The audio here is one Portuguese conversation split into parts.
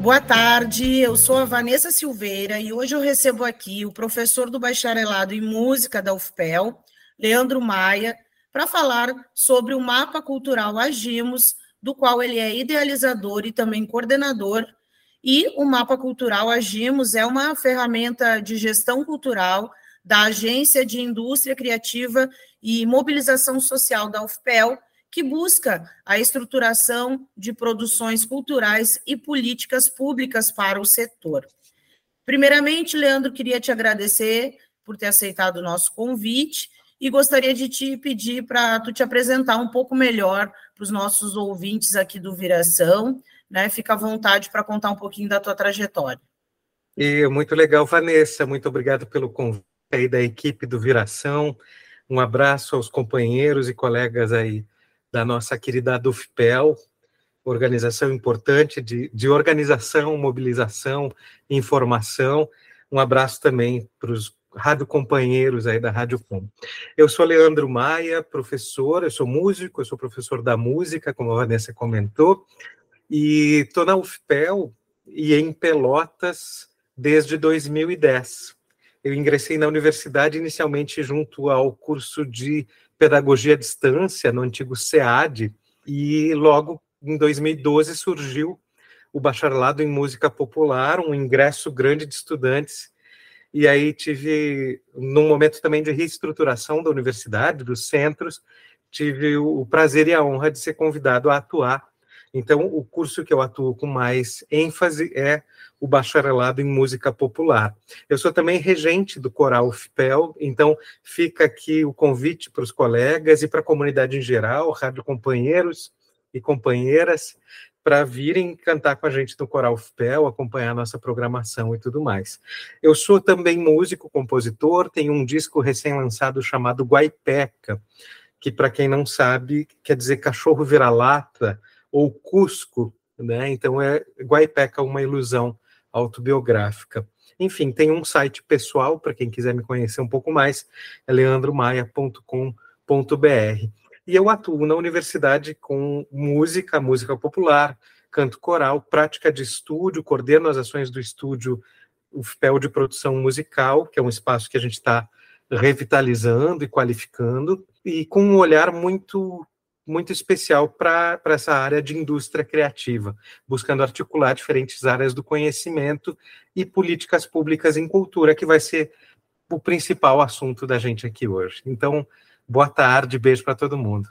Boa tarde, eu sou a Vanessa Silveira e hoje eu recebo aqui o professor do bacharelado em música da UFPEL, Leandro Maia, para falar sobre o mapa cultural Agimos, do qual ele é idealizador e também coordenador. E o mapa cultural Agimos é uma ferramenta de gestão cultural da Agência de Indústria Criativa e Mobilização Social da UFPEL, que busca a estruturação de produções culturais e políticas públicas para o setor. Primeiramente, Leandro, queria te agradecer por ter aceitado o nosso convite e gostaria de te pedir para tu te apresentar um pouco melhor para os nossos ouvintes aqui do Viração, né? Fica à vontade para contar um pouquinho da tua trajetória. E muito legal, Vanessa, muito obrigado pelo convite aí da equipe do Viração. Um abraço aos companheiros e colegas aí da nossa querida DUFPEL, organização importante de, de organização, mobilização, informação. Um abraço também para os rádio companheiros aí da Rádio Com. Eu sou Leandro Maia, professor, eu sou músico, eu sou professor da música, como a Vanessa comentou, e estou na UFPEL e em Pelotas desde 2010. Eu ingressei na universidade inicialmente junto ao curso de pedagogia à distância, no antigo SEAD, e logo em 2012 surgiu o bacharelado em música popular, um ingresso grande de estudantes. E aí tive, num momento também de reestruturação da universidade, dos centros, tive o prazer e a honra de ser convidado a atuar então, o curso que eu atuo com mais ênfase é o bacharelado em música popular. Eu sou também regente do coral FPEL, então fica aqui o convite para os colegas e para a comunidade em geral, rádio companheiros e companheiras, para virem cantar com a gente no Coral FPEL, acompanhar nossa programação e tudo mais. Eu sou também músico, compositor, tenho um disco recém-lançado chamado Guaipeca, que, para quem não sabe, quer dizer cachorro vira-lata, ou Cusco, né? Então é Guaipeca uma ilusão autobiográfica. Enfim, tem um site pessoal para quem quiser me conhecer um pouco mais, é leandromaia.com.br. E eu atuo na universidade com música, música popular, canto coral, prática de estúdio, coordeno as ações do estúdio o FPEL de produção musical, que é um espaço que a gente está revitalizando e qualificando, e com um olhar muito muito especial para essa área de indústria criativa, buscando articular diferentes áreas do conhecimento e políticas públicas em cultura, que vai ser o principal assunto da gente aqui hoje. Então, boa tarde, beijo para todo mundo.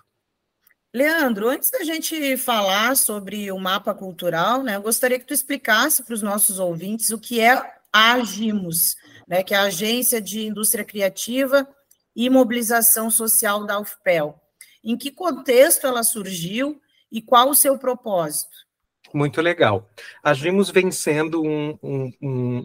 Leandro, antes da gente falar sobre o mapa cultural, né, eu gostaria que tu explicasse para os nossos ouvintes o que é a Agimos, né, que é a Agência de Indústria Criativa e Mobilização Social da UFPEL em que contexto ela surgiu e qual o seu propósito? Muito legal. Agimos vencendo um, um,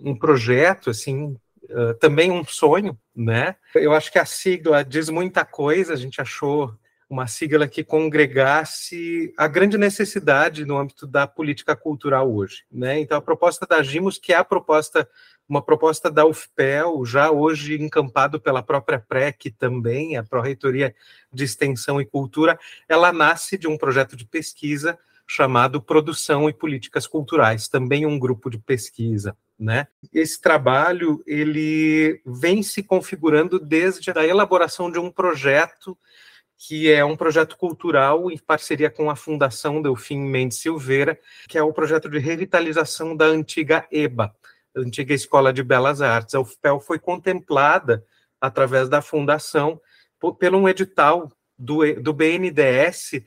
um, projeto, assim, uh, também um sonho, né? Eu acho que a sigla diz muita coisa, a gente achou uma sigla que congregasse a grande necessidade no âmbito da política cultural hoje, né? Então a proposta da Agimos, que é a proposta uma proposta da UFPEL, já hoje encampado pela própria PREC também, a Pró-Reitoria de Extensão e Cultura, ela nasce de um projeto de pesquisa chamado Produção e Políticas Culturais, também um grupo de pesquisa, né? Esse trabalho, ele vem se configurando desde a elaboração de um projeto que é um projeto cultural em parceria com a Fundação Delfim Mendes Silveira, que é o projeto de revitalização da antiga EBA, antiga Escola de Belas Artes. A UFPEL foi contemplada através da fundação por, pelo um edital do, do BNDES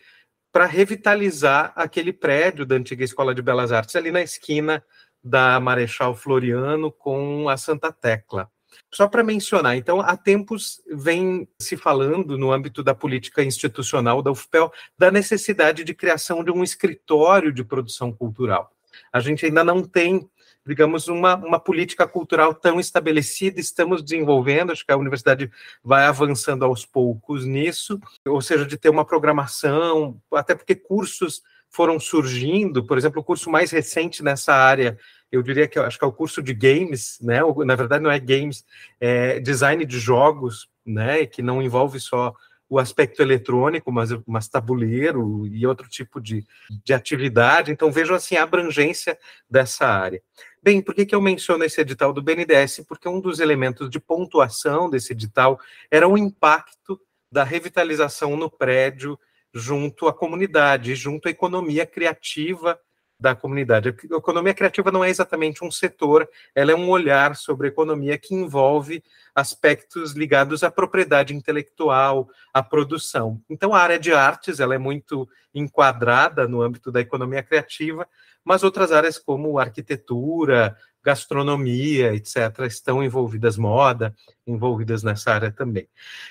para revitalizar aquele prédio da antiga Escola de Belas Artes ali na esquina da Marechal Floriano com a Santa Tecla. Só para mencionar, então, há tempos vem se falando no âmbito da política institucional da UFPEL da necessidade de criação de um escritório de produção cultural. A gente ainda não tem digamos, uma, uma política cultural tão estabelecida, estamos desenvolvendo, acho que a universidade vai avançando aos poucos nisso, ou seja, de ter uma programação, até porque cursos foram surgindo, por exemplo, o curso mais recente nessa área, eu diria que acho que é o curso de games, né? Na verdade não é games, é design de jogos, né? Que não envolve só o aspecto eletrônico, mas, mas tabuleiro e outro tipo de, de atividade. Então, vejam assim a abrangência dessa área. Bem, por que, que eu menciono esse edital do BNDES? Porque um dos elementos de pontuação desse edital era o impacto da revitalização no prédio junto à comunidade, junto à economia criativa da comunidade. A economia criativa não é exatamente um setor, ela é um olhar sobre economia que envolve aspectos ligados à propriedade intelectual, à produção. Então, a área de artes ela é muito enquadrada no âmbito da economia criativa, mas outras áreas como arquitetura, gastronomia, etc., estão envolvidas, moda, envolvidas nessa área também.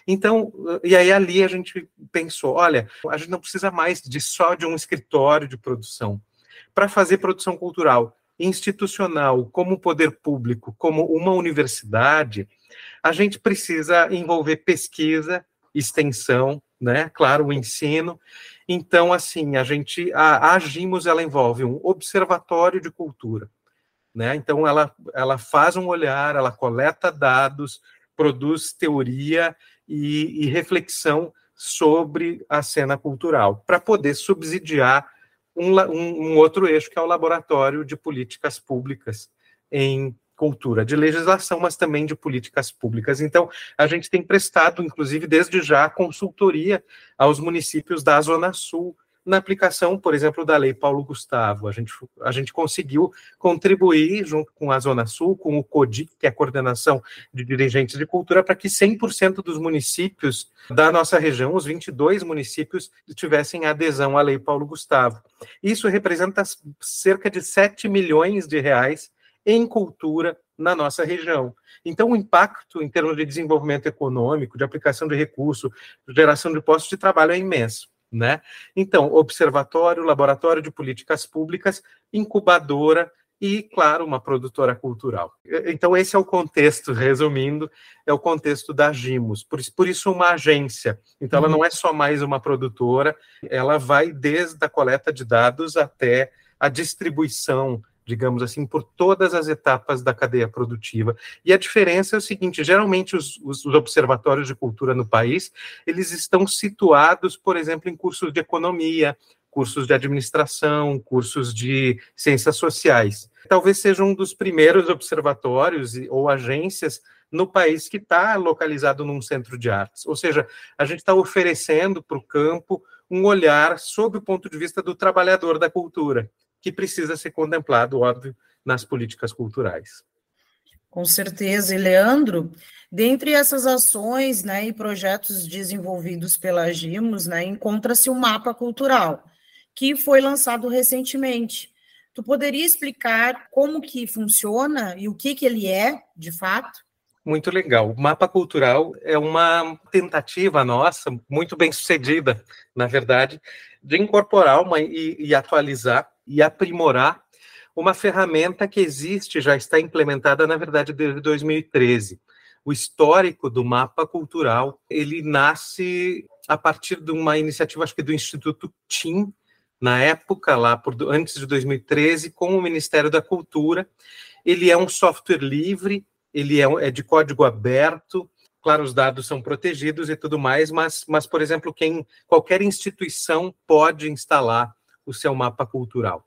Então, e aí ali a gente pensou, olha, a gente não precisa mais de só de um escritório de produção, para fazer produção cultural institucional, como poder público, como uma universidade, a gente precisa envolver pesquisa, extensão, né? Claro, o ensino. Então, assim, a gente a, a Agimos ela envolve um observatório de cultura, né? Então, ela ela faz um olhar, ela coleta dados, produz teoria e, e reflexão sobre a cena cultural para poder subsidiar um, um, outro eixo, que é o Laboratório de Políticas Públicas em Cultura, de legislação, mas também de políticas públicas. Então, a gente tem prestado, inclusive, desde já, consultoria aos municípios da Zona Sul na aplicação, por exemplo, da Lei Paulo Gustavo. A gente, a gente conseguiu contribuir, junto com a Zona Sul, com o CODIC, que é a Coordenação de Dirigentes de Cultura, para que 100% dos municípios da nossa região, os 22 municípios, tivessem adesão à Lei Paulo Gustavo. Isso representa cerca de 7 milhões de reais em cultura na nossa região. Então, o impacto em termos de desenvolvimento econômico, de aplicação de recurso, geração de postos de trabalho é imenso. Né? Então, observatório, laboratório de políticas públicas, incubadora e, claro, uma produtora cultural. Então, esse é o contexto, resumindo, é o contexto da Gimos. Por, por isso, uma agência. Então, ela uhum. não é só mais uma produtora, ela vai desde a coleta de dados até a distribuição digamos assim, por todas as etapas da cadeia produtiva. E a diferença é o seguinte: geralmente os, os, observatórios de cultura no país eles estão situados, por exemplo, em cursos de economia, cursos de administração, cursos de ciências sociais. Talvez seja um dos primeiros observatórios ou agências no país que está localizado num centro de artes. Ou seja, a gente está oferecendo para o campo um olhar sob o ponto de vista do trabalhador da cultura que precisa ser contemplado, óbvio, nas políticas culturais. Com certeza. E, Leandro, dentre essas ações né, e projetos desenvolvidos pela Gimos, né, encontra-se o um mapa cultural, que foi lançado recentemente. Tu poderia explicar como que funciona e o que, que ele é, de fato? Muito legal. O mapa cultural é uma tentativa nossa, muito bem sucedida, na verdade, de incorporar uma, e, e atualizar e aprimorar uma ferramenta que existe, já está implementada, na verdade, desde 2013. O histórico do mapa cultural, ele nasce a partir de uma iniciativa, acho que do Instituto TIM, na época, lá por, antes de 2013, com o Ministério da Cultura. Ele é um software livre, ele é, é de código aberto, claro, os dados são protegidos e tudo mais, mas, mas por exemplo, quem qualquer instituição pode instalar o seu mapa cultural.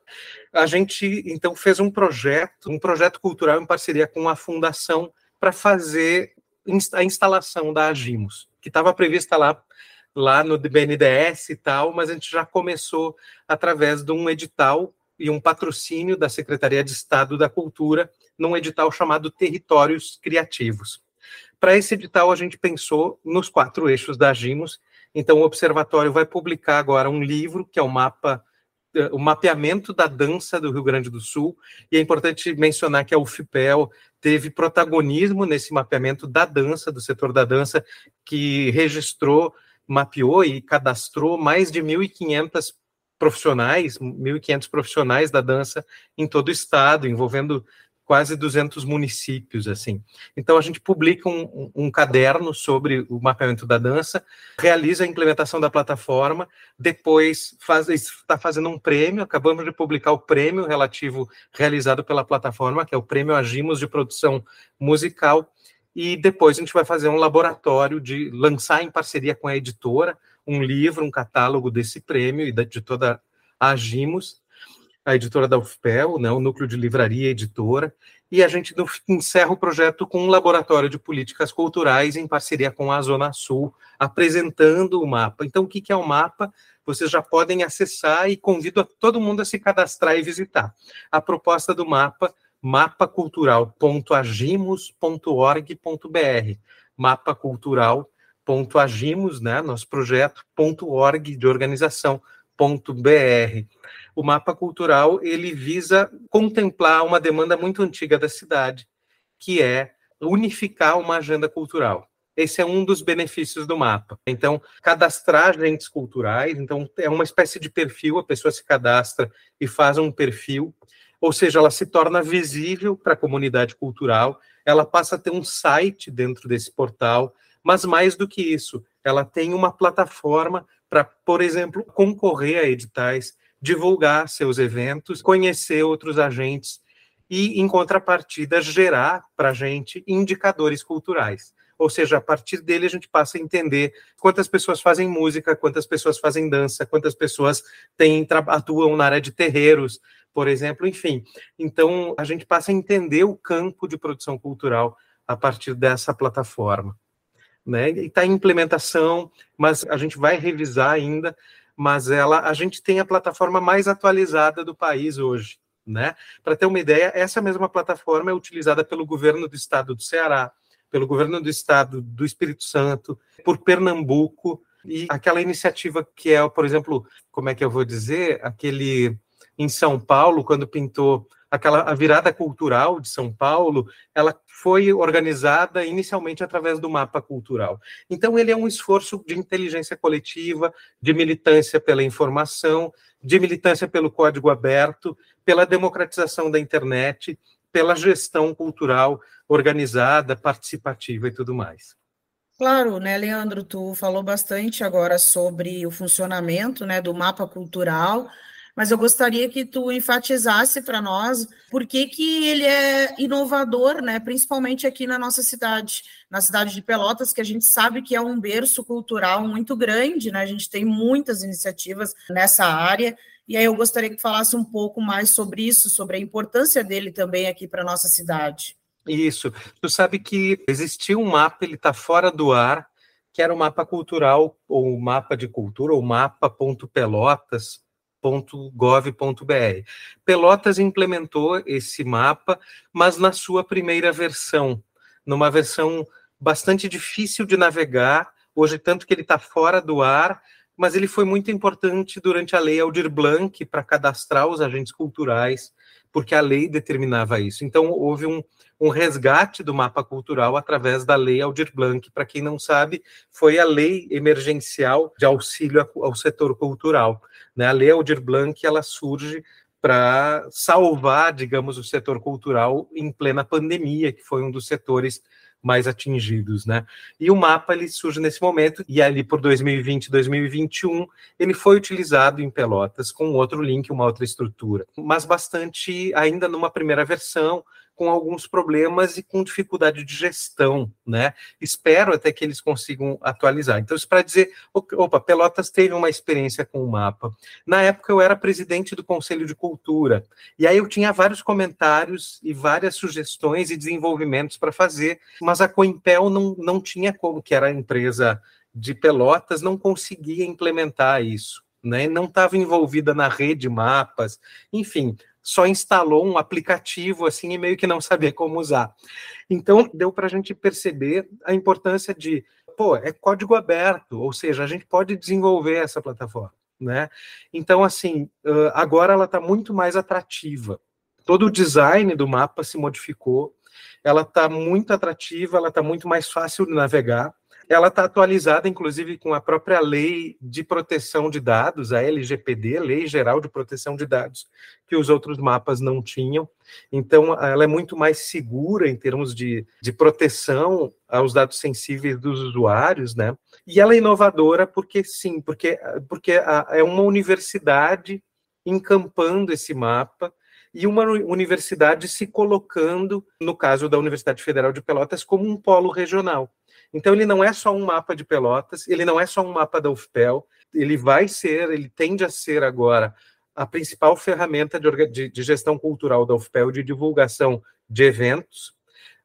A gente então fez um projeto, um projeto cultural em parceria com a fundação para fazer a instalação da Agimos, que estava prevista lá lá no BNDES e tal, mas a gente já começou através de um edital e um patrocínio da Secretaria de Estado da Cultura num edital chamado Territórios Criativos. Para esse edital, a gente pensou nos quatro eixos da Agimos. Então, o Observatório vai publicar agora um livro, que é o mapa o mapeamento da dança do Rio Grande do Sul, e é importante mencionar que a UFPEL teve protagonismo nesse mapeamento da dança, do setor da dança, que registrou, mapeou e cadastrou mais de 1.500 profissionais, 1.500 profissionais da dança em todo o estado, envolvendo quase 200 municípios, assim. Então, a gente publica um, um caderno sobre o mapeamento da dança, realiza a implementação da plataforma, depois faz, está fazendo um prêmio, acabamos de publicar o prêmio relativo realizado pela plataforma, que é o Prêmio Agimos de Produção Musical, e depois a gente vai fazer um laboratório de lançar em parceria com a editora um livro, um catálogo desse prêmio e de toda a Agimos, a editora da UFPEL, né, o núcleo de livraria editora, e a gente encerra o projeto com um laboratório de políticas culturais em parceria com a Zona Sul, apresentando o mapa. Então, o que é o mapa? Vocês já podem acessar e convido a todo mundo a se cadastrar e visitar. A proposta do mapa, mapacultural.agimos.org.br, mapacultural.agimos, né, nosso projeto.org de organização.br o mapa cultural ele visa contemplar uma demanda muito antiga da cidade, que é unificar uma agenda cultural. Esse é um dos benefícios do mapa. Então, cadastrar agentes culturais, então é uma espécie de perfil, a pessoa se cadastra e faz um perfil, ou seja, ela se torna visível para a comunidade cultural, ela passa a ter um site dentro desse portal, mas mais do que isso, ela tem uma plataforma para, por exemplo, concorrer a editais, divulgar seus eventos, conhecer outros agentes e, em contrapartida, gerar para a gente indicadores culturais. Ou seja, a partir dele a gente passa a entender quantas pessoas fazem música, quantas pessoas fazem dança, quantas pessoas têm, atuam na área de terreiros, por exemplo, enfim. Então, a gente passa a entender o campo de produção cultural a partir dessa plataforma. Né? E está em implementação, mas a gente vai revisar ainda mas ela a gente tem a plataforma mais atualizada do país hoje. Né? Para ter uma ideia, essa mesma plataforma é utilizada pelo governo do estado do Ceará, pelo governo do estado do Espírito Santo, por Pernambuco, e aquela iniciativa que é, por exemplo, como é que eu vou dizer, aquele em São Paulo, quando pintou aquela a virada cultural de São Paulo, ela foi organizada inicialmente através do mapa cultural. Então ele é um esforço de inteligência coletiva, de militância pela informação, de militância pelo código aberto, pela democratização da internet, pela gestão cultural organizada, participativa e tudo mais. Claro, né, Leandro, tu falou bastante agora sobre o funcionamento, né, do mapa cultural mas eu gostaria que tu enfatizasse para nós por que, que ele é inovador, né? principalmente aqui na nossa cidade, na cidade de Pelotas, que a gente sabe que é um berço cultural muito grande, né? a gente tem muitas iniciativas nessa área, e aí eu gostaria que falasse um pouco mais sobre isso, sobre a importância dele também aqui para a nossa cidade. Isso. Tu sabe que existia um mapa, ele está fora do ar, que era o mapa cultural, ou mapa de cultura, ou mapa.pelotas, .gov.br. Pelotas implementou esse mapa, mas na sua primeira versão, numa versão bastante difícil de navegar, hoje tanto que ele está fora do ar, mas ele foi muito importante durante a lei Aldir Blanc para cadastrar os agentes culturais, porque a lei determinava isso. Então houve um, um resgate do mapa cultural através da lei Aldir Blanc. Para quem não sabe, foi a lei emergencial de auxílio ao setor cultural. Né? A lei Aldir Blanc ela surge para salvar, digamos, o setor cultural em plena pandemia, que foi um dos setores mais atingidos, né? E o mapa ele surge nesse momento e ali por 2020, 2021 ele foi utilizado em Pelotas com outro link, uma outra estrutura, mas bastante ainda numa primeira versão com alguns problemas e com dificuldade de gestão, né? Espero até que eles consigam atualizar. Então, isso para dizer, opa, Pelotas teve uma experiência com o mapa. Na época eu era presidente do Conselho de Cultura, e aí eu tinha vários comentários e várias sugestões e desenvolvimentos para fazer, mas a Coimpel não, não tinha como, que era a empresa de Pelotas, não conseguia implementar isso. Né, não estava envolvida na rede mapas, enfim, só instalou um aplicativo assim e meio que não sabia como usar. Então, deu para a gente perceber a importância de, pô, é código aberto, ou seja, a gente pode desenvolver essa plataforma, né? Então, assim, agora ela está muito mais atrativa. Todo o design do mapa se modificou, ela está muito atrativa, ela está muito mais fácil de navegar. Ela está atualizada, inclusive, com a própria lei de proteção de dados, a LGPD, Lei Geral de Proteção de Dados, que os outros mapas não tinham. Então, ela é muito mais segura em termos de, de proteção aos dados sensíveis dos usuários, né? E ela é inovadora porque, sim, porque, porque é uma universidade encampando esse mapa e uma universidade se colocando, no caso da Universidade Federal de Pelotas, como um polo regional. Então, ele não é só um mapa de Pelotas, ele não é só um mapa da UFPEL, ele vai ser, ele tende a ser agora a principal ferramenta de, de, de gestão cultural da UFPEL, de divulgação de eventos,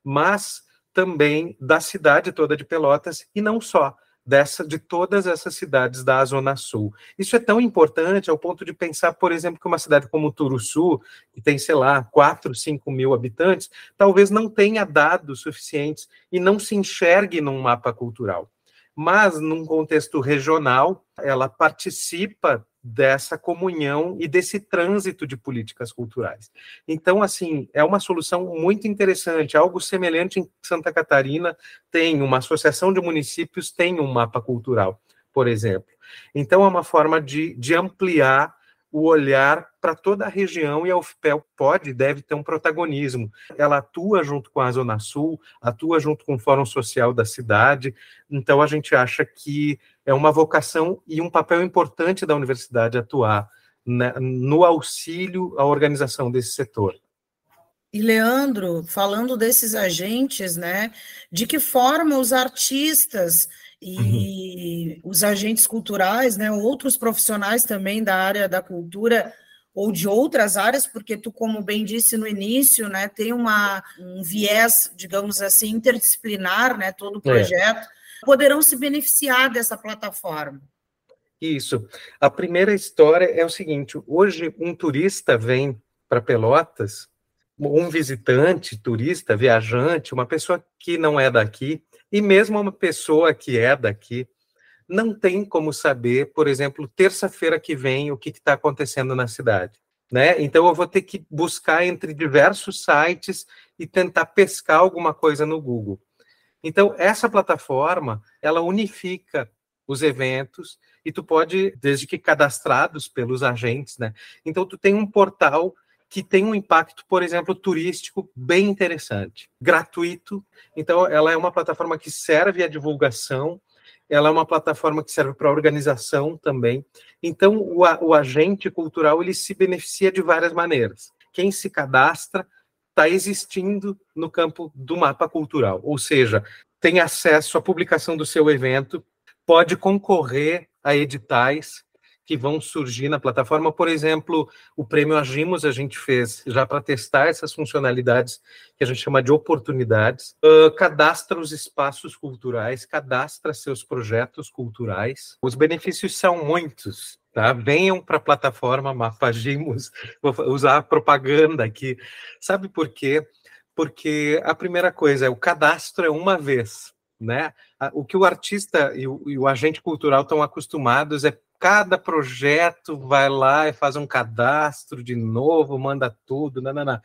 mas também da cidade toda de Pelotas, e não só dessa de todas essas cidades da Zona Sul. Isso é tão importante ao ponto de pensar, por exemplo, que uma cidade como Turuçu, que tem, sei lá, 4, 5 mil habitantes, talvez não tenha dados suficientes e não se enxergue num mapa cultural. Mas, num contexto regional, ela participa dessa comunhão e desse trânsito de políticas culturais. Então, assim, é uma solução muito interessante, algo semelhante em Santa Catarina tem uma associação de municípios tem um mapa cultural, por exemplo. Então, é uma forma de, de ampliar o olhar para toda a região e a UFPEL pode e deve ter um protagonismo. Ela atua junto com a Zona Sul, atua junto com o Fórum Social da cidade, então a gente acha que é uma vocação e um papel importante da universidade atuar né, no auxílio à organização desse setor. E Leandro, falando desses agentes, né, de que forma os artistas e uhum. os agentes culturais, né, outros profissionais também da área da cultura ou de outras áreas, porque tu, como bem disse no início, né, tem uma, um viés, digamos assim, interdisciplinar, né, todo o é. projeto, é. poderão se beneficiar dessa plataforma. Isso. A primeira história é o seguinte: hoje um turista vem para Pelotas, um visitante, turista, viajante, uma pessoa que não é daqui, e mesmo uma pessoa que é daqui não tem como saber, por exemplo, terça-feira que vem o que está acontecendo na cidade. Né? Então eu vou ter que buscar entre diversos sites e tentar pescar alguma coisa no Google. Então essa plataforma ela unifica os eventos e tu pode, desde que cadastrados pelos agentes, né? Então tu tem um portal que tem um impacto, por exemplo, turístico bem interessante, gratuito. Então, ela é uma plataforma que serve à divulgação, ela é uma plataforma que serve para organização também. Então, o, o agente cultural ele se beneficia de várias maneiras. Quem se cadastra está existindo no campo do mapa cultural, ou seja, tem acesso à publicação do seu evento, pode concorrer a editais, que vão surgir na plataforma. Por exemplo, o prêmio Agimos a gente fez já para testar essas funcionalidades que a gente chama de oportunidades. Uh, cadastra os espaços culturais, cadastra seus projetos culturais. Os benefícios são muitos. Tá? Venham para a plataforma Mapagimos, vou usar a propaganda aqui. Sabe por quê? Porque a primeira coisa é o cadastro é uma vez. Né? O que o artista e o, e o agente cultural estão acostumados é cada projeto vai lá e faz um cadastro de novo, manda tudo, não, não, não.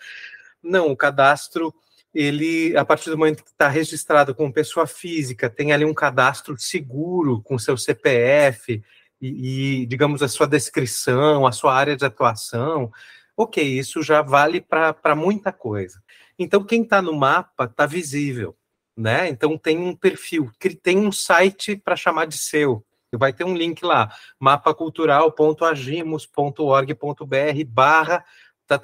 Não, o cadastro, ele, a partir do momento que está registrado como pessoa física, tem ali um cadastro seguro com seu CPF e, e digamos, a sua descrição, a sua área de atuação. Ok, isso já vale para muita coisa. Então, quem está no mapa está visível, né? Então, tem um perfil, tem um site para chamar de seu, vai ter um link lá, mapacultural.agimos.org.br barra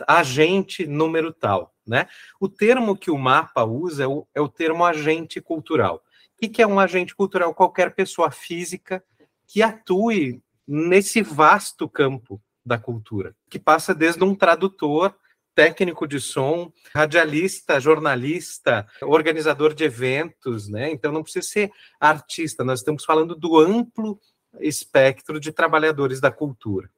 agente número tal, né? O termo que o mapa usa é o, é o termo agente cultural. O que, que é um agente cultural? Qualquer pessoa física que atue nesse vasto campo da cultura, que passa desde um tradutor, técnico de som, radialista, jornalista, organizador de eventos, né? Então não precisa ser artista, nós estamos falando do amplo espectro de trabalhadores da cultura.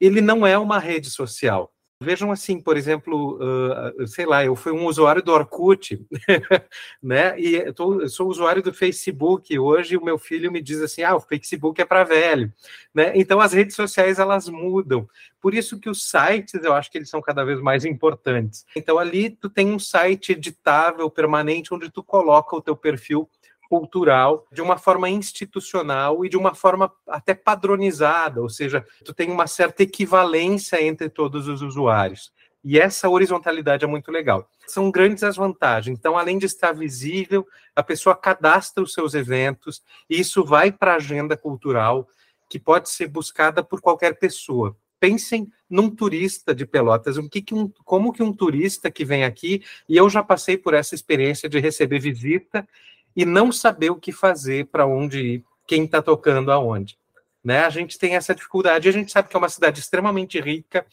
Ele não é uma rede social, Vejam assim, por exemplo, uh, sei lá, eu fui um usuário do Orkut, né? E tô, sou usuário do Facebook. Hoje o meu filho me diz assim: ah, o Facebook é para velho, né? Então as redes sociais elas mudam. Por isso que os sites eu acho que eles são cada vez mais importantes. Então ali tu tem um site editável, permanente, onde tu coloca o teu perfil cultural de uma forma institucional e de uma forma até padronizada, ou seja, tu tem uma certa equivalência entre todos os usuários. E essa horizontalidade é muito legal. São grandes as vantagens. Então, além de estar visível, a pessoa cadastra os seus eventos, e isso vai para a agenda cultural, que pode ser buscada por qualquer pessoa. Pensem num turista de Pelotas, que, que um, como que um turista que vem aqui, e eu já passei por essa experiência de receber visita e não saber o que fazer, para onde ir, quem está tocando aonde. Né? A gente tem essa dificuldade, a gente sabe que é uma cidade extremamente rica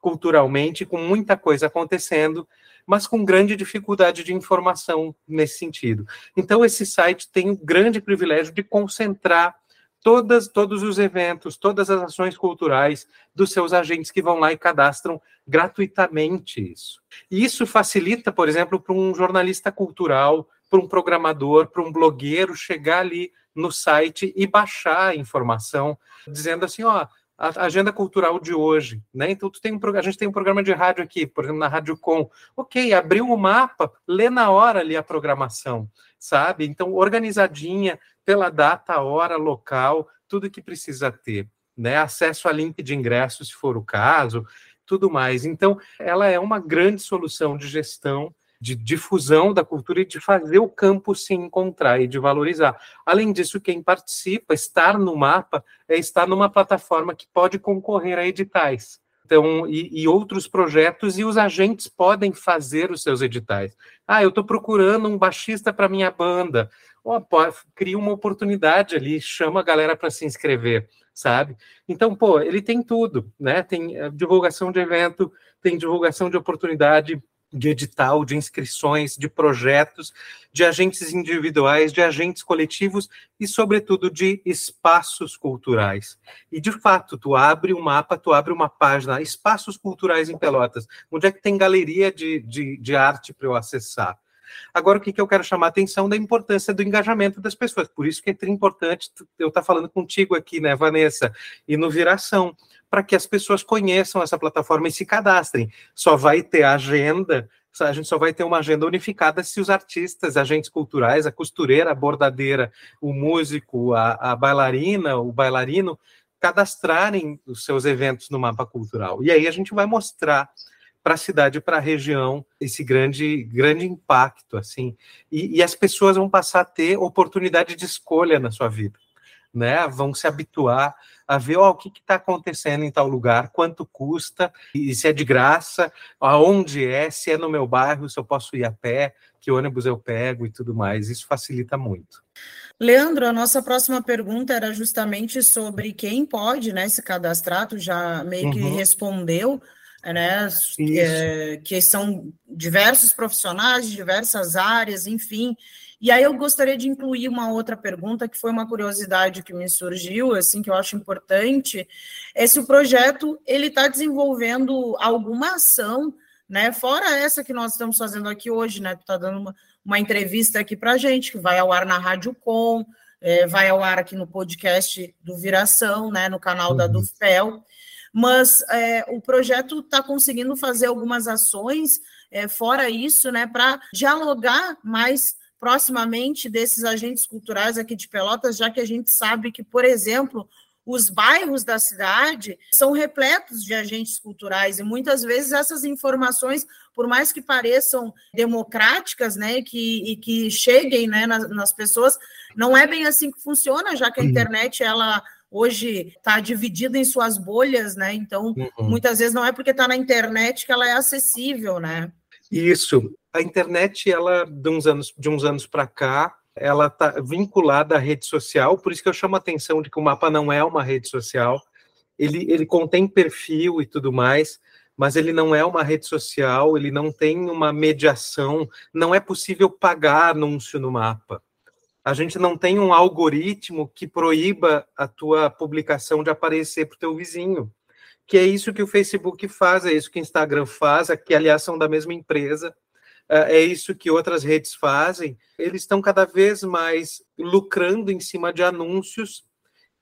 culturalmente, com muita coisa acontecendo, mas com grande dificuldade de informação nesse sentido. Então, esse site tem o grande privilégio de concentrar todas, todos os eventos, todas as ações culturais dos seus agentes que vão lá e cadastram gratuitamente isso. E isso facilita, por exemplo, para um jornalista cultural para um programador, para um blogueiro chegar ali no site e baixar a informação, dizendo assim, ó, a agenda cultural de hoje, né? Então tu tem um, a gente tem um programa de rádio aqui, por exemplo, na Rádio Com. Ok, abriu o mapa, lê na hora ali a programação, sabe? Então, organizadinha, pela data, hora, local, tudo que precisa ter, né? Acesso a link de ingressos, se for o caso, tudo mais. Então, ela é uma grande solução de gestão de difusão da cultura e de fazer o campo se encontrar e de valorizar. Além disso, quem participa, estar no mapa, é estar numa plataforma que pode concorrer a editais. Então, e, e outros projetos, e os agentes podem fazer os seus editais. Ah, eu estou procurando um baixista para minha banda. Pô, cria uma oportunidade ali, chama a galera para se inscrever, sabe? Então, pô, ele tem tudo, né? Tem eh, divulgação de evento, tem divulgação de oportunidade, de edital, de inscrições, de projetos, de agentes individuais, de agentes coletivos e, sobretudo, de espaços culturais. E, de fato, tu abre um mapa, tu abre uma página, espaços culturais em Pelotas, onde é que tem galeria de, de, de arte para eu acessar. Agora, o que, que eu quero chamar a atenção da importância do engajamento das pessoas. Por isso que é importante eu estar falando contigo aqui, né, Vanessa, e no Viração, para que as pessoas conheçam essa plataforma e se cadastrem. Só vai ter agenda, a gente só vai ter uma agenda unificada se os artistas, agentes culturais, a costureira, a bordadeira, o músico, a, a bailarina, o bailarino, cadastrarem os seus eventos no mapa cultural. E aí a gente vai mostrar para a cidade, para a região, esse grande, grande impacto, assim, e, e, as pessoas vão passar a ter oportunidade de escolha na sua vida, né? Vão se habituar a ver oh, o que está acontecendo em tal lugar, quanto custa, e se é de graça, aonde é, se é no meu bairro, se eu posso ir a pé, que ônibus eu pego e tudo mais. Isso facilita muito. Leandro, a nossa próxima pergunta era justamente sobre quem pode né, se cadastrar, tu já meio que uhum. respondeu, né? É, que são diversos profissionais de diversas áreas, enfim. E aí eu gostaria de incluir uma outra pergunta que foi uma curiosidade que me surgiu, assim, que eu acho importante, é se o projeto ele está desenvolvendo alguma ação, né? Fora essa que nós estamos fazendo aqui hoje, né? Tu está dando uma, uma entrevista aqui para a gente, que vai ao ar na Rádio Com, é, vai ao ar aqui no podcast do Viração, né? No canal uhum. da Dufpel mas é, o projeto está conseguindo fazer algumas ações é, fora isso, né, para dialogar mais proximamente desses agentes culturais aqui de Pelotas, já que a gente sabe que, por exemplo, os bairros da cidade são repletos de agentes culturais e muitas vezes essas informações, por mais que pareçam democráticas, né, que, e que cheguem né, nas, nas pessoas, não é bem assim que funciona, já que a uhum. internet ela hoje está dividida em suas bolhas, né? Então, uhum. muitas vezes não é porque está na internet que ela é acessível, né? Isso. A internet, ela de uns anos de uns anos para cá, ela está vinculada à rede social, por isso que eu chamo a atenção de que o mapa não é uma rede social. Ele, ele contém perfil e tudo mais, mas ele não é uma rede social, ele não tem uma mediação, não é possível pagar anúncio no mapa a gente não tem um algoritmo que proíba a tua publicação de aparecer para o teu vizinho. Que é isso que o Facebook faz, é isso que o Instagram faz, que aliás são da mesma empresa, é, é isso que outras redes fazem. Eles estão cada vez mais lucrando em cima de anúncios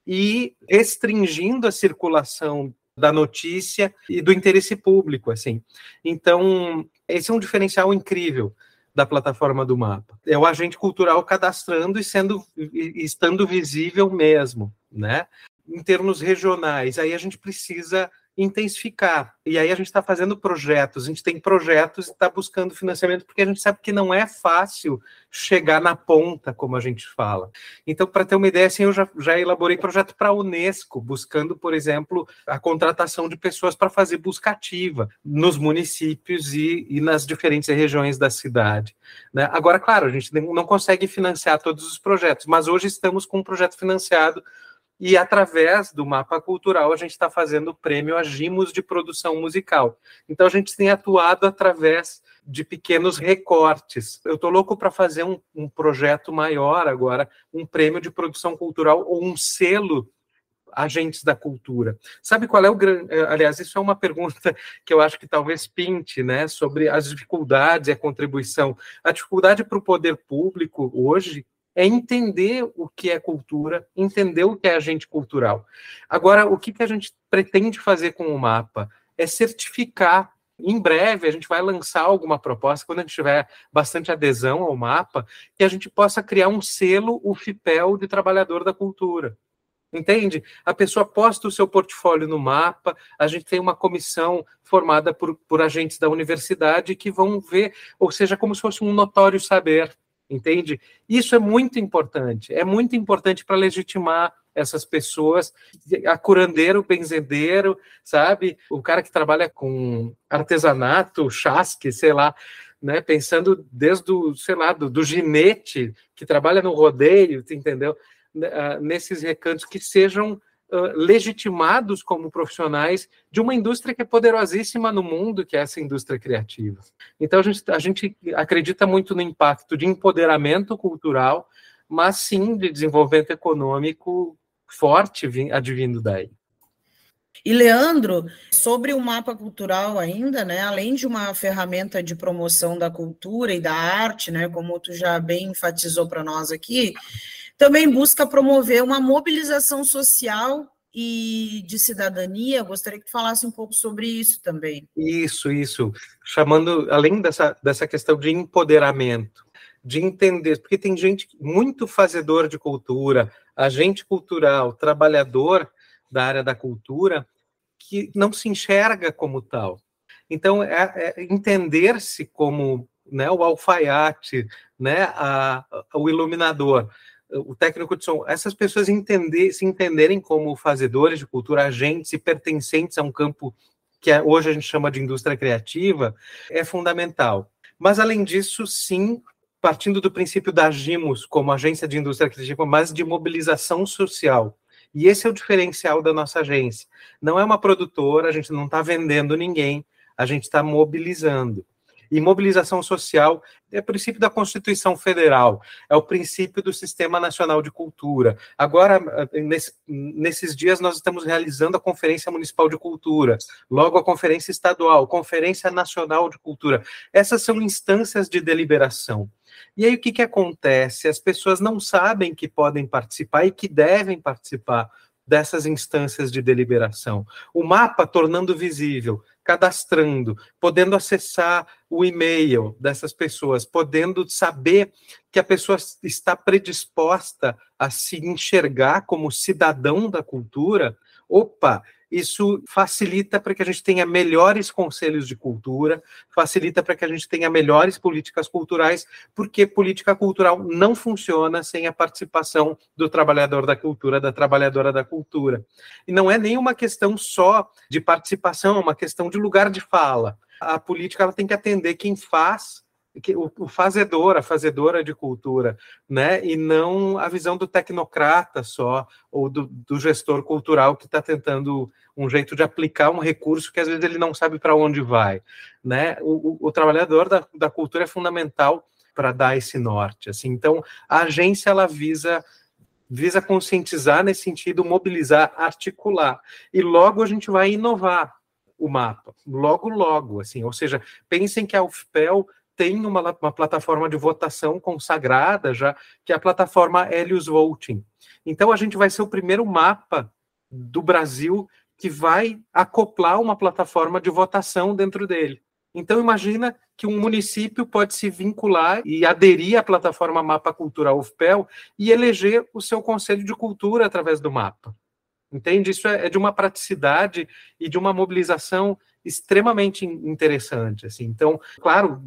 e restringindo a circulação da notícia e do interesse público, assim. Então, esse é um diferencial incrível da plataforma do mapa. É o agente cultural cadastrando e sendo e estando visível mesmo, né? Em termos regionais, aí a gente precisa intensificar. E aí a gente está fazendo projetos, a gente tem projetos e está buscando financiamento, porque a gente sabe que não é fácil chegar na ponta, como a gente fala. Então, para ter uma ideia, assim, eu já, já elaborei projeto para a Unesco, buscando, por exemplo, a contratação de pessoas para fazer busca ativa nos municípios e, e nas diferentes regiões da cidade. Né? Agora, claro, a gente não consegue financiar todos os projetos, mas hoje estamos com um projeto financiado e através do mapa cultural a gente está fazendo o prêmio Agimos de Produção Musical. Então a gente tem atuado através de pequenos recortes. Eu estou louco para fazer um, um, projeto maior agora, um prêmio de produção cultural ou um selo agentes da cultura. Sabe qual é o grande. Eh, aliás, isso é uma pergunta que eu acho que talvez pinte, né, sobre as dificuldades e a contribuição. A dificuldade para o poder público hoje é entender o que é cultura, entender o que é agente cultural. Agora, o que, que a gente pretende fazer com o mapa? É certificar. Em breve, a gente vai lançar alguma proposta, quando a gente tiver bastante adesão ao mapa, que a gente possa criar um selo, o FIPEL, de trabalhador da cultura. Entende? A pessoa posta o seu portfólio no mapa, a gente tem uma comissão formada por, por agentes da universidade que vão ver, ou seja, como se fosse um notório saber entende? Isso é muito importante, é muito importante para legitimar essas pessoas, a curandeiro, benzedeiro, sabe? O cara que trabalha com artesanato, chasque, sei lá, né? Pensando desde o, sei lá, do, do ginete, que trabalha no rodeio, entendeu? Ah, nesses recantos que sejam legitimados como profissionais de uma indústria que é poderosíssima no mundo, que é essa indústria criativa. Então, a gente, a gente acredita muito no impacto de empoderamento cultural, mas sim de desenvolvimento econômico forte advindo daí. E Leandro, sobre o mapa cultural ainda, né, além de uma ferramenta de promoção da cultura e da arte, né, como tu já bem enfatizou para nós aqui, também busca promover uma mobilização social e de cidadania. Gostaria que tu falasse um pouco sobre isso também. Isso, isso. Chamando, além dessa, dessa questão de empoderamento, de entender, porque tem gente muito fazedor de cultura, agente cultural, trabalhador da área da cultura, que não se enxerga como tal. Então, é, é entender-se como né, o alfaiate, né, a, o iluminador, o técnico de som, essas pessoas entender, se entenderem como fazedores de cultura, agentes e pertencentes a um campo que é, hoje a gente chama de indústria criativa, é fundamental. Mas, além disso, sim, partindo do princípio da Agimos como agência de indústria criativa, mas de mobilização social. E esse é o diferencial da nossa agência. Não é uma produtora, a gente não está vendendo ninguém, a gente está mobilizando. E mobilização social é o princípio da Constituição Federal, é o princípio do Sistema Nacional de Cultura. Agora, nesse, nesses dias, nós estamos realizando a Conferência Municipal de Cultura, logo a Conferência Estadual, Conferência Nacional de Cultura. Essas são instâncias de deliberação. E aí o que, que acontece? As pessoas não sabem que podem participar e que devem participar dessas instâncias de deliberação. O mapa tornando visível cadastrando, podendo acessar o e-mail dessas pessoas, podendo saber que a pessoa está predisposta a se enxergar como cidadão da cultura. Opa, isso facilita para que a gente tenha melhores conselhos de cultura, facilita para que a gente tenha melhores políticas culturais, porque política cultural não funciona sem a participação do trabalhador da cultura, da trabalhadora da cultura. E não é nem uma questão só de participação, é uma questão de lugar de fala. A política ela tem que atender quem faz o, fazedor, a fazedora de cultura, né? E não a visão do tecnocrata só, ou do, do gestor cultural que está tentando um jeito de aplicar um recurso que às vezes ele não sabe para onde vai, né? O, o, o trabalhador da, da cultura é fundamental para dar esse norte, assim. Então, a agência ela visa visa conscientizar nesse sentido, mobilizar, articular. E logo a gente vai inovar o mapa, logo, logo, assim, ou seja, pensem que a UFPEL tem uma, uma plataforma de votação consagrada já, que é a plataforma Helios Voting. Então, a gente vai ser o primeiro mapa do Brasil que vai acoplar uma plataforma de votação dentro dele. Então, imagina que um município pode se vincular e aderir à plataforma Mapa Cultural UFPEL e eleger o seu conselho de cultura através do mapa. Entende? Isso é, é de uma praticidade e de uma mobilização extremamente interessante. Assim. Então, claro,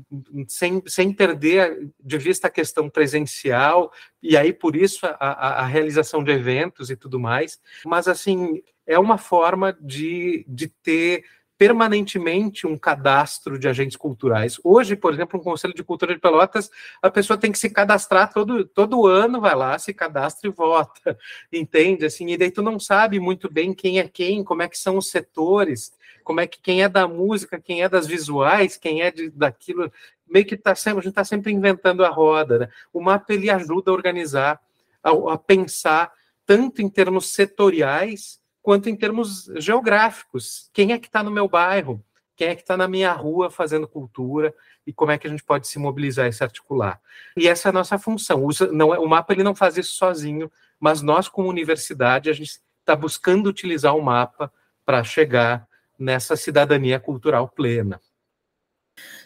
sem, sem perder de vista a questão presencial, e aí por isso a, a, a realização de eventos e tudo mais, mas assim, é uma forma de, de ter permanentemente um cadastro de agentes culturais. Hoje, por exemplo, um Conselho de Cultura de Pelotas, a pessoa tem que se cadastrar todo, todo ano, vai lá, se cadastra e vota, entende? Assim, e daí tu não sabe muito bem quem é quem, como é que são os setores, como é que quem é da música, quem é das visuais, quem é de, daquilo, meio que tá sempre, a gente está sempre inventando a roda. Né? O mapa ele ajuda a organizar, a, a pensar tanto em termos setoriais quanto em termos geográficos. Quem é que está no meu bairro? Quem é que está na minha rua fazendo cultura? E como é que a gente pode se mobilizar e se articular? E essa é a nossa função. O, não, é, o mapa ele não faz isso sozinho, mas nós, como universidade, a gente está buscando utilizar o mapa para chegar nessa cidadania cultural plena.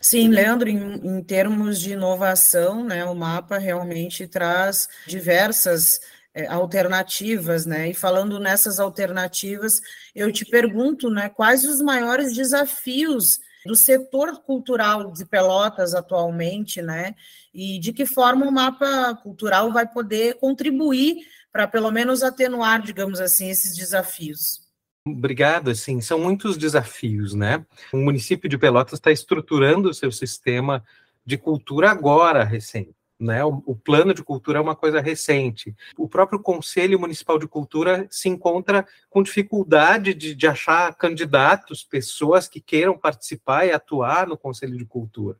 Sim, Leandro, em, em, termos de inovação, né, o mapa realmente traz diversas é, alternativas, né? E falando nessas alternativas, eu te pergunto, né, quais os maiores desafios do setor cultural de Pelotas atualmente, né? E de que forma o mapa cultural vai poder contribuir para pelo menos atenuar, digamos assim, esses desafios? Obrigado, assim, são muitos desafios, né? O município de Pelotas está estruturando o seu sistema de cultura agora, recente. Né? O, o, plano de cultura é uma coisa recente. O próprio Conselho Municipal de Cultura se encontra com dificuldade de, de achar candidatos, pessoas que queiram participar e atuar no Conselho de Cultura.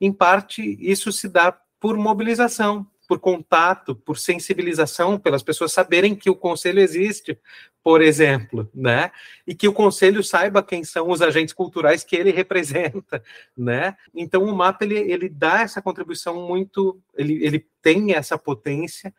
Em parte, isso se dá por mobilização, por contato, por sensibilização, pelas pessoas saberem que o conselho existe, por exemplo, né? E que o conselho saiba quem são os agentes culturais que ele representa, né? Então o mapa ele, ele dá essa contribuição muito, ele, ele tem essa potência,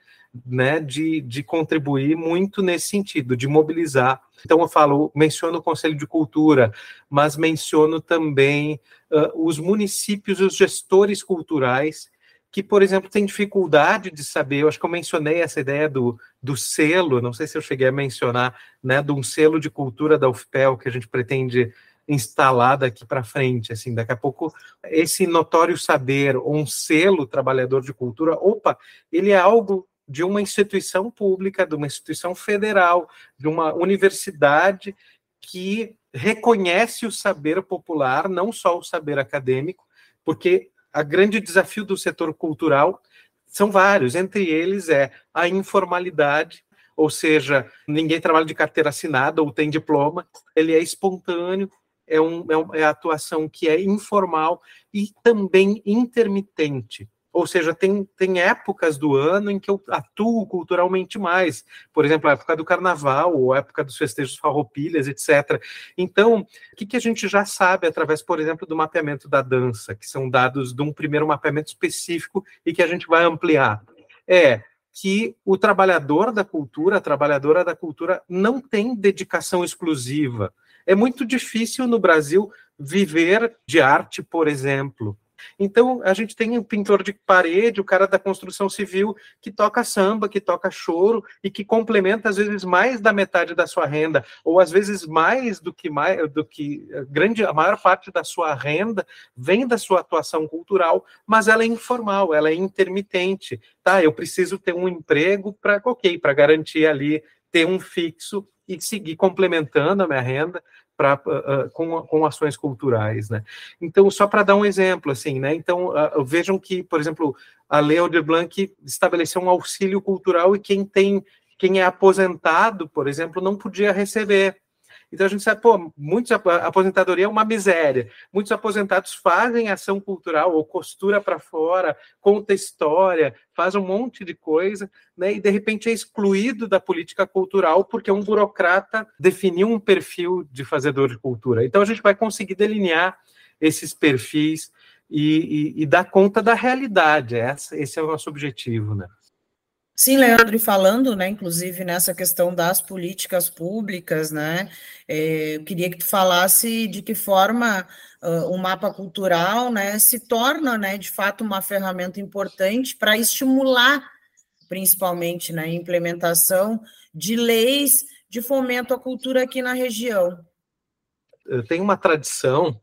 né, de, de contribuir muito nesse sentido, de mobilizar. Então eu falo, menciono o Conselho de Cultura, mas menciono também uh, os municípios, os gestores culturais que, por exemplo, tem dificuldade de saber, eu acho que eu mencionei essa ideia do, do selo, não sei se eu cheguei a mencionar, né, de um selo de cultura da UFPEL que a gente pretende instalar daqui para frente, assim, daqui a pouco esse notório saber, ou um selo trabalhador de cultura, opa, ele é algo de uma instituição pública, de uma instituição federal, de uma universidade que reconhece o saber popular, não só o saber acadêmico, porque a grande desafio do setor cultural são vários, entre eles é a informalidade, ou seja, ninguém trabalha de carteira assinada ou tem diploma, ele é espontâneo, é, um, é, um, é atuação que é informal e também intermitente. Ou seja, tem, tem épocas do ano em que eu atuo culturalmente mais. Por exemplo, a época do carnaval, ou a época dos festejos farroupilhas, etc. Então, o que, que a gente já sabe através, por exemplo, do mapeamento da dança, que são dados de um primeiro mapeamento específico e que a gente vai ampliar? É que o trabalhador da cultura, a trabalhadora da cultura, não tem dedicação exclusiva. É muito difícil no Brasil viver de arte, por exemplo. Então, a gente tem um pintor de parede, o cara da construção civil, que toca samba, que toca choro e que complementa, às vezes, mais da metade da sua renda, ou às vezes mais do que mais do que a grande, a maior parte da sua renda vem da sua atuação cultural, mas ela é informal, ela é intermitente. Tá, eu preciso ter um emprego para, ok, para garantir ali ter um fixo e seguir complementando a minha renda, pra, uh, com, com ações culturais, né? Então, só para dar um exemplo, assim, né? Então, uh, vejam que, por exemplo, a Lei Aldir Blanc estabeleceu um auxílio cultural e quem tem, quem é aposentado, por exemplo, não podia receber. Então a gente sabe, pô, muitos aposentadoria é uma miséria. Muitos aposentados fazem ação cultural ou costura para fora, conta história, faz um monte de coisa, né? E de repente é excluído da política cultural porque um burocrata definiu um perfil de fazedor de cultura. Então a gente vai conseguir delinear esses perfis e, e, e dar conta da realidade. Essa, esse é o nosso objetivo, né? Sim, Leandro, e falando, né, inclusive nessa questão das políticas públicas, né, é, eu queria que tu falasse de que forma uh, o mapa cultural, né, se torna, né, de fato uma ferramenta importante para estimular, principalmente, né, implementação de leis de fomento à cultura aqui na região. Tem uma tradição,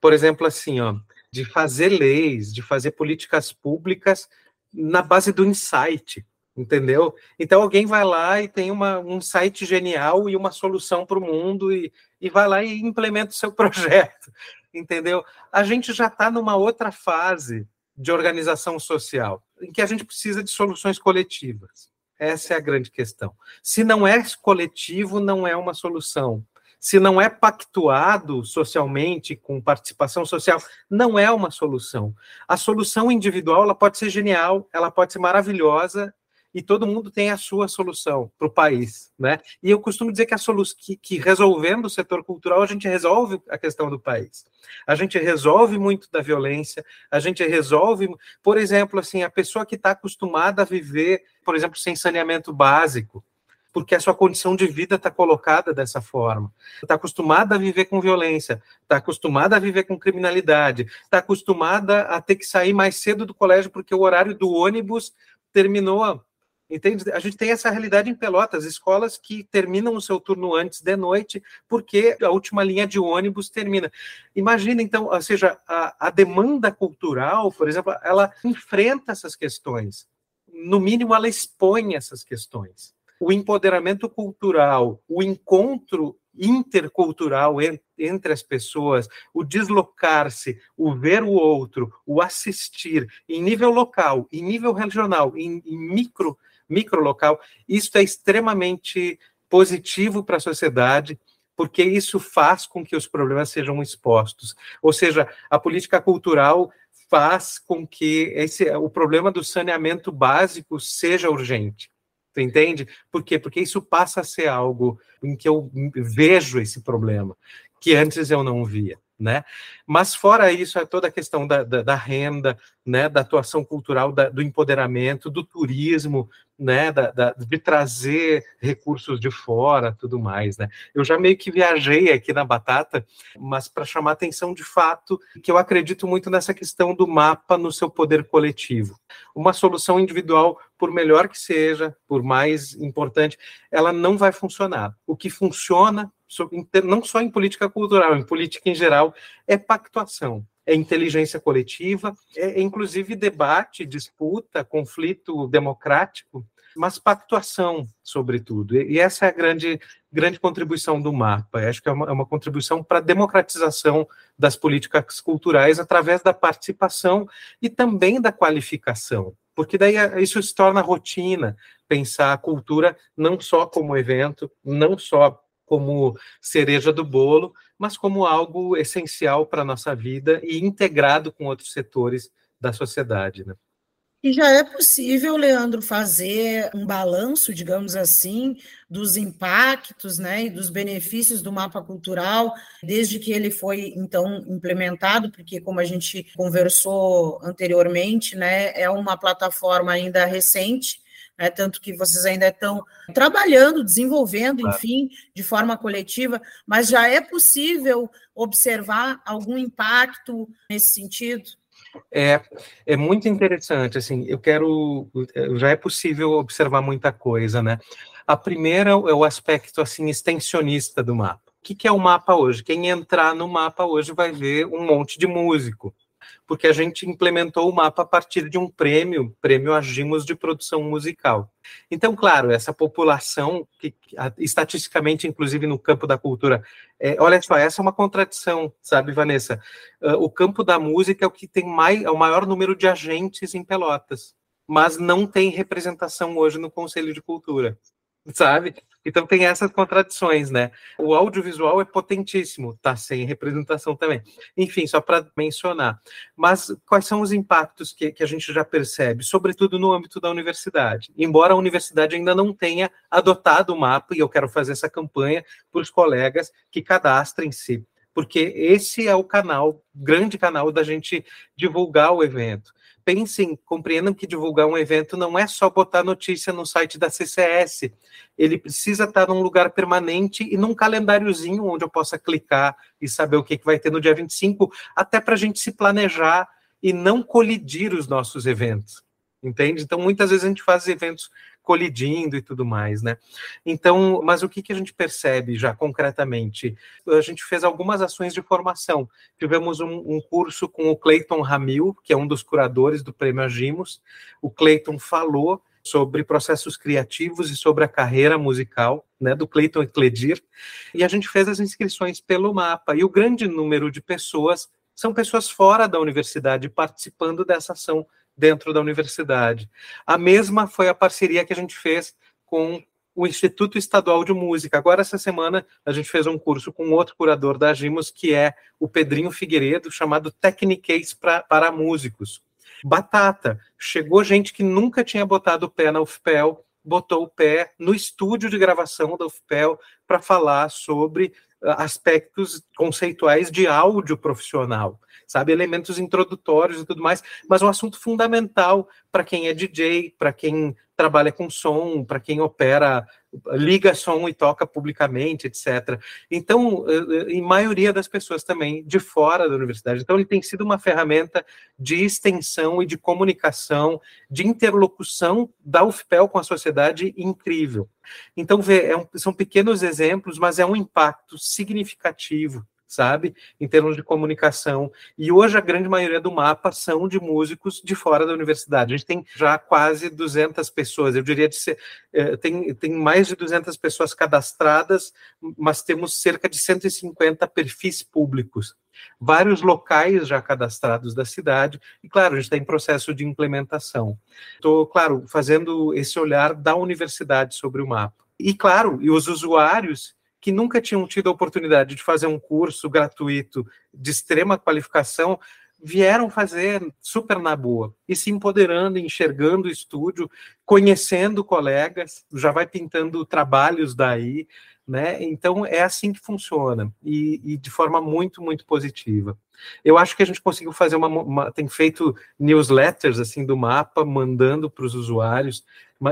por exemplo, assim, ó, de fazer leis, de fazer políticas públicas na base do insight entendeu? Então alguém vai lá e tem uma, um site genial e uma solução para o mundo e, e vai lá e implementa o seu projeto, entendeu? A gente já está numa outra fase de organização social, em que a gente precisa de soluções coletivas. Essa é a grande questão. Se não é coletivo, não é uma solução. Se não é pactuado socialmente com participação social, não é uma solução. A solução individual ela pode ser genial, ela pode ser maravilhosa, e todo mundo tem a sua solução para o país, né? E eu costumo dizer que, a solu que, que resolvendo o setor cultural, a gente resolve a questão do país. A gente resolve muito da violência, a gente resolve, por exemplo, assim, a pessoa que está acostumada a viver, por exemplo, sem saneamento básico, porque a sua condição de vida está colocada dessa forma. Está acostumada a viver com violência, está acostumada a viver com criminalidade, está acostumada a ter que sair mais cedo do colégio porque o horário do ônibus terminou Entende? A gente tem essa realidade em Pelotas, escolas que terminam o seu turno antes de noite, porque a última linha de ônibus termina. Imagina, então, ou seja, a, a demanda cultural, por exemplo, ela enfrenta essas questões. No mínimo, ela expõe essas questões. O empoderamento cultural, o encontro intercultural entre as pessoas, o deslocar-se, o ver o outro, o assistir em nível local, em nível regional, em, em micro microlocal. Isso é extremamente positivo para a sociedade, porque isso faz com que os problemas sejam expostos. Ou seja, a política cultural faz com que esse, o problema do saneamento básico seja urgente. Tu entende? Por quê? Porque isso passa a ser algo em que eu vejo esse problema, que antes eu não via né? Mas fora isso, é toda a questão da, da, da renda, né, da atuação cultural, da, do empoderamento, do turismo, né, da, da, de trazer recursos de fora, tudo mais, né? Eu já meio que viajei aqui na batata, mas para chamar atenção de fato que eu acredito muito nessa questão do mapa no seu poder coletivo. Uma solução individual, por melhor que seja, por mais importante, ela não vai funcionar. O que funciona não só em política cultural, em política em geral, é pactuação, é inteligência coletiva, é inclusive debate, disputa, conflito democrático, mas pactuação, sobretudo. E essa é a grande, grande contribuição do mapa. Eu acho que é uma, é uma contribuição para a democratização das políticas culturais através da participação e também da qualificação porque daí isso se torna rotina, pensar a cultura não só como evento, não só como cereja do bolo, mas como algo essencial para a nossa vida e integrado com outros setores da sociedade. Né? E já é possível, Leandro, fazer um balanço, digamos assim, dos impactos né, e dos benefícios do mapa cultural, desde que ele foi, então, implementado, porque, como a gente conversou anteriormente, né, é uma plataforma ainda recente, né, tanto que vocês ainda estão trabalhando, desenvolvendo, enfim, de forma coletiva, mas já é possível observar algum impacto nesse sentido? É, é muito interessante, assim, eu quero, já é possível observar muita coisa, né? A primeira é o aspecto, assim, extensionista do mapa. O que, que é o mapa hoje? Quem entrar no mapa hoje vai ver um monte de músico, porque a gente implementou o mapa a partir de um prêmio, prêmio Agimos de produção musical. Então, claro, essa população, que, estatisticamente, inclusive no campo da cultura, é, olha só, essa é uma contradição, sabe, Vanessa? Uh, o campo da música é o que tem mais, é o maior número de agentes em Pelotas, mas não tem representação hoje no Conselho de Cultura sabe? Então tem essas contradições, né? O audiovisual é potentíssimo, tá sem representação também. Enfim, só para mencionar. Mas quais são os impactos que, que a gente já percebe, sobretudo no âmbito da universidade? Embora a universidade ainda não tenha adotado o mapa, e eu quero fazer essa campanha para os colegas que cadastrem-se, porque esse é o canal, grande canal da gente divulgar o evento pensem, compreendam que divulgar um evento não é só botar notícia no site da CCS. Ele precisa estar num lugar permanente e num calendáriozinho onde eu possa clicar e saber o que, que vai ter no dia 25, até para a gente se planejar e não colidir os nossos eventos. Entende? Então, muitas vezes a gente faz eventos colidindo e tudo mais, né? Então, mas o que, que a gente percebe já concretamente? A gente fez algumas ações de formação. Tivemos um, um curso com o Clayton Ramil, que é um dos curadores do Prêmio Agimos. O Clayton falou sobre processos criativos e sobre a carreira musical, né, do Clayton Ecledir, e a gente fez as inscrições pelo mapa, e o grande número de pessoas são pessoas fora da universidade participando dessa ação dentro da universidade. A mesma foi a parceria que a gente fez com o Instituto Estadual de Música. Agora, essa semana, a gente fez um curso com outro curador da Agimos, que é o Pedrinho Figueiredo, chamado Techniques pra, para Músicos. Batata. Chegou gente que nunca tinha botado o pé na UFPEL, botou o pé no estúdio de gravação da UFPEL para falar sobre ah, aspectos conceituais de áudio profissional sabe? Elementos introdutórios e tudo mais, mas um assunto fundamental para quem é DJ, para quem trabalha com som, para quem opera, liga som e toca publicamente, etc. Então, eh, eh, em maioria das pessoas também de fora da universidade. Então, ele tem sido uma ferramenta de extensão e de comunicação, de interlocução da UFPEL com a sociedade incrível. Então, vê, é um, são pequenos exemplos, mas é um impacto significativo sabe? Em termos de comunicação. E hoje a grande maioria do mapa são de músicos de fora da universidade. A gente tem já quase 200 pessoas, eu diria ser, é, tem, tem mais de 200 pessoas cadastradas, mas temos cerca de 150 perfis públicos. Vários locais já cadastrados da cidade, e claro, a gente está em processo de implementação. Estou, claro, fazendo esse olhar da universidade sobre o mapa. E claro, e os usuários que nunca tinham tido a oportunidade de fazer um curso gratuito de extrema qualificação, vieram fazer super na boa e se empoderando, enxergando o estúdio, conhecendo colegas, já vai pintando trabalhos daí, né? Então é assim que funciona e, e de forma muito, muito positiva. Eu acho que a gente conseguiu fazer uma, uma tem feito newsletters assim do mapa, mandando para os usuários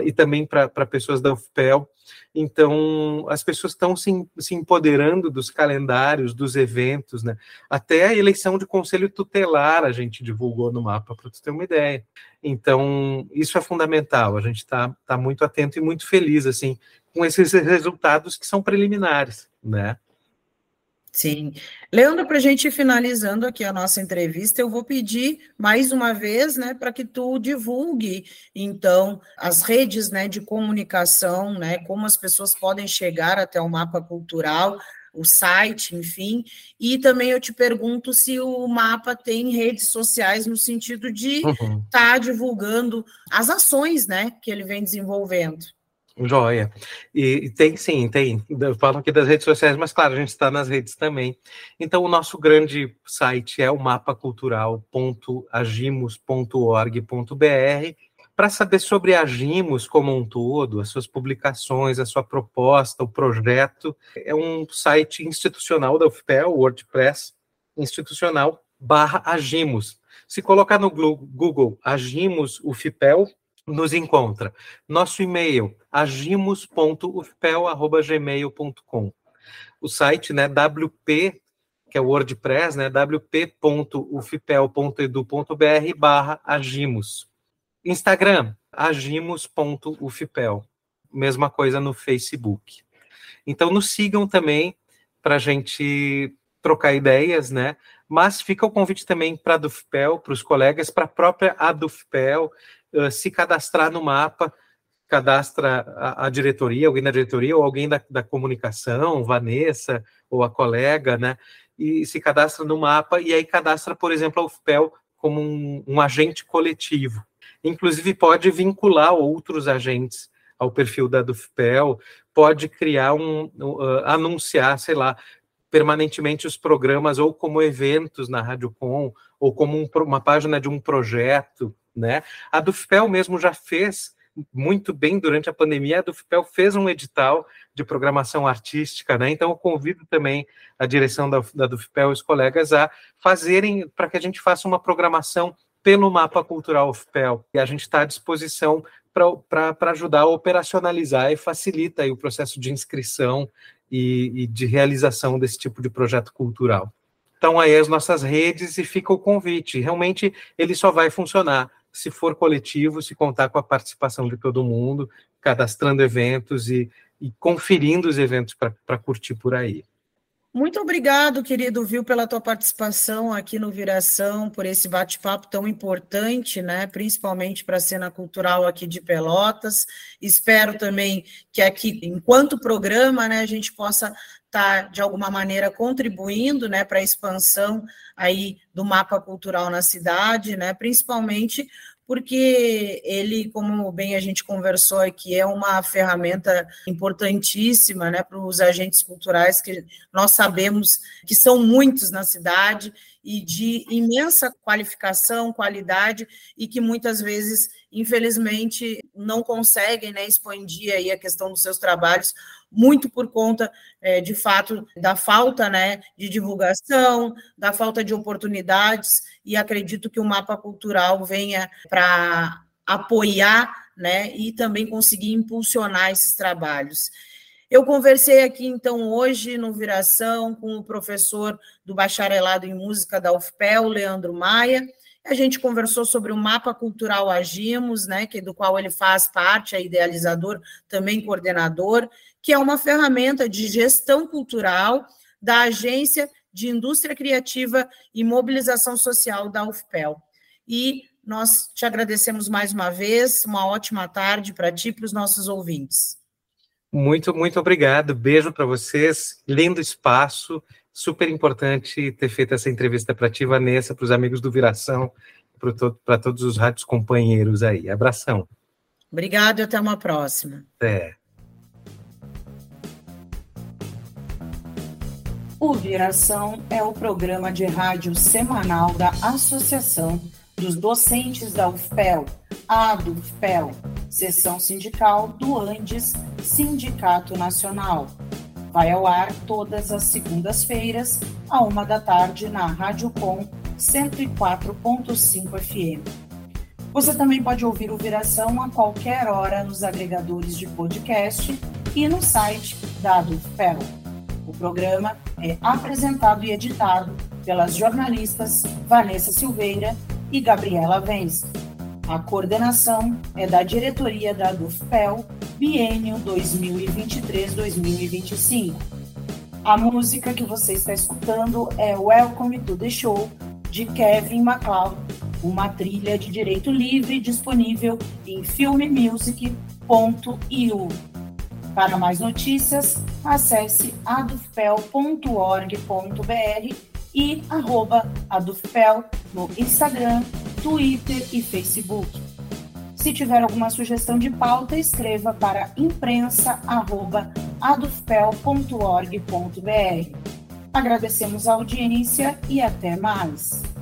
e também para pessoas da UFPEL. Então, as pessoas estão se, se empoderando dos calendários, dos eventos, né? Até a eleição de conselho tutelar a gente divulgou no mapa, para você ter uma ideia. Então, isso é fundamental. A gente está tá muito atento e muito feliz, assim, com esses resultados que são preliminares, né? Sim. Leandro, para a gente ir finalizando aqui a nossa entrevista, eu vou pedir mais uma vez, né, para que tu divulgue, então, as redes, né, de comunicação, né, como as pessoas podem chegar até o mapa cultural, o site, enfim, e também eu te pergunto se o mapa tem redes sociais no sentido de estar uhum. tá divulgando as ações, né, que ele vem desenvolvendo. Joia. E, tem sim, tem. Falam aqui das redes sociais, mas claro, a gente está nas redes também. Então, o nosso grande site é o mapacultural.agimos.org.br. Para saber sobre Agimos como um todo, as suas publicações, a sua proposta, o projeto, é um site institucional da UFPEL, WordPress, institucional, barra Agimos. Se colocar no Google Agimos UFPEL, nos encontra. Nosso e-mail, agimos.ufpel.gmail.com. O site, né, WP, que é o WordPress, né, wp.ufpel.edu.br barra agimos. Instagram, agimos.ufpel. Mesma coisa no Facebook. Então, nos sigam também para a gente trocar ideias, né? Mas fica o convite também para a Dufpel, para os colegas, para a própria Adufpel, uh, se cadastrar no mapa, cadastra a, a, diretoria, alguém da diretoria, ou alguém da, da comunicação, Vanessa, ou a colega, né? E se cadastra no mapa, e aí cadastra, por exemplo, a UFPEL como um, um agente coletivo. Inclusive, pode vincular outros agentes ao perfil da Dufpel, pode criar um, uh, anunciar, sei lá, permanentemente os programas ou como eventos na Rádio Com, ou como um, uma página de um projeto, né? A Dufpel mesmo já fez muito bem durante a pandemia, a Dufpel fez um edital de programação artística, né? Então eu convido também a direção da, da Dufpel e os colegas a fazerem para que a gente faça uma programação pelo Mapa Cultural UFPEL. E a gente está à disposição para ajudar a operacionalizar e facilita o processo de inscrição e, e, de realização desse tipo de projeto cultural. Então, aí as nossas redes e fica o convite. Realmente, ele só vai funcionar se for coletivo, se contar com a participação de todo mundo, cadastrando eventos e, e conferindo os eventos para curtir por aí. Muito obrigado, querido Viu, pela tua participação aqui no Viração, por esse bate-papo tão importante, né? Principalmente para a cena cultural aqui de Pelotas. Espero também que aqui, enquanto programa, né, a gente possa estar tá, de alguma maneira contribuindo, né, para a expansão aí do mapa cultural na cidade, né? Principalmente porque ele, como bem a gente conversou aqui, é uma ferramenta importantíssima né, para os agentes culturais, que nós sabemos que são muitos na cidade e de imensa qualificação, qualidade, e que muitas vezes, infelizmente, não conseguem né, expandir aí a questão dos seus trabalhos, muito por conta, é, de fato, da falta né, de divulgação, da falta de oportunidades, e acredito que o mapa cultural venha para apoiar né, e também conseguir impulsionar esses trabalhos. Eu conversei aqui, então, hoje, no Viração, com o professor do bacharelado em música da UFPEL, Leandro Maia. A gente conversou sobre o mapa cultural Agimos, né, que do qual ele faz parte, é idealizador, também coordenador, que é uma ferramenta de gestão cultural da Agência de Indústria Criativa e Mobilização Social da UFPEL. E nós te agradecemos mais uma vez, uma ótima tarde para ti e para os nossos ouvintes. Muito, muito obrigado. Beijo para vocês. Lindo espaço. Super importante ter feito essa entrevista para ti, Vanessa, para os amigos do Viração, para to todos os rádios companheiros aí. Abração. Obrigado e até uma próxima. Até. O Viração é o programa de rádio semanal da Associação dos Docentes da UFPEL, a do UFPEL, Seção Sindical do Andes Sindicato Nacional. Vai ao ar todas as segundas-feiras, à uma da tarde, na Rádio Com 104.5 FM. Você também pode ouvir o Viração a qualquer hora nos agregadores de podcast e no site da UFPEL. O programa é apresentado e editado pelas jornalistas Vanessa Silveira e Gabriela Vence. A coordenação é da diretoria da DUFPEL, biênio 2023-2025. A música que você está escutando é Welcome to the Show, de Kevin MacLeod, uma trilha de direito livre disponível em filmemusic.io. Para mais notícias, acesse adufpel.org.br e arroba adufpel no Instagram, Twitter e Facebook. Se tiver alguma sugestão de pauta, escreva para imprensa.adufpel.org.br. Agradecemos a audiência e até mais.